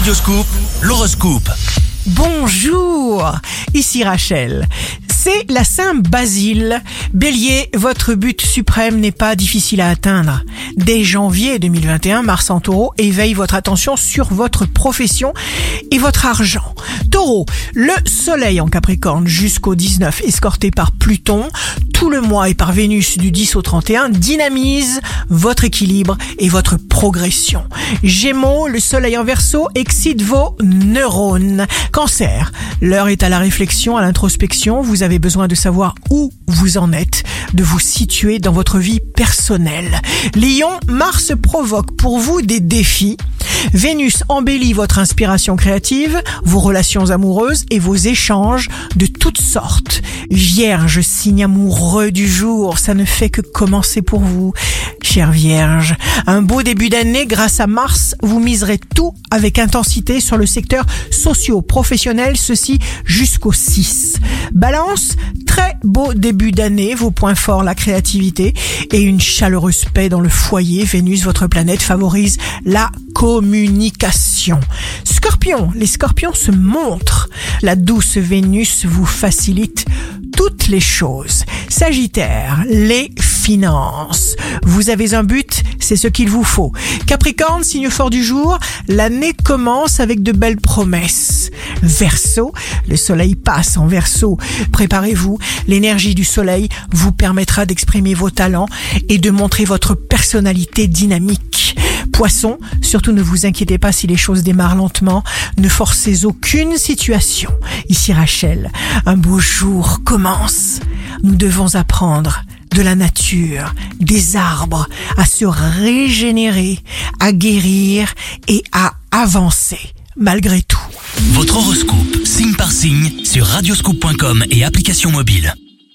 Radioscoop, l'horoscope. Bonjour, ici Rachel. C'est la Saint Basile. Bélier, votre but suprême n'est pas difficile à atteindre. Dès janvier 2021, Mars en taureau éveille votre attention sur votre profession et votre argent. Taureau, le soleil en Capricorne jusqu'au 19, escorté par Pluton, tout le mois et par Vénus du 10 au 31, dynamise votre équilibre et votre progression. Gémeaux, le soleil en verso excite vos neurones. Cancer, l'heure est à la réflexion, à l'introspection. Vous avez besoin de savoir où vous en êtes, de vous situer dans votre vie personnelle. Lion, Mars provoque pour vous des défis. Vénus embellit votre inspiration créative, vos relations amoureuses et vos échanges de toutes sortes. Vierge, signe amoureux du jour, ça ne fait que commencer pour vous. Chère Vierge, un beau début d'année grâce à Mars, vous miserez tout avec intensité sur le secteur socio-professionnel, ceci jusqu'au 6. Balance, très beau début d'année, vos points forts, la créativité et une chaleureuse paix dans le foyer. Vénus, votre planète, favorise la communication. Scorpion, les scorpions se montrent. La douce Vénus vous facilite toutes les choses. Sagittaire, les finances. Vous avez un but, c'est ce qu'il vous faut. Capricorne, signe fort du jour, l'année commence avec de belles promesses. Verseau, le soleil passe en verso. Préparez-vous, l'énergie du soleil vous permettra d'exprimer vos talents et de montrer votre personnalité dynamique. Poisson, surtout ne vous inquiétez pas si les choses démarrent lentement, ne forcez aucune situation. Ici Rachel, un beau jour commence. Nous devons apprendre de la nature, des arbres, à se régénérer, à guérir et à avancer, malgré tout. Votre horoscope, signe par signe, sur radioscoop.com et application mobile.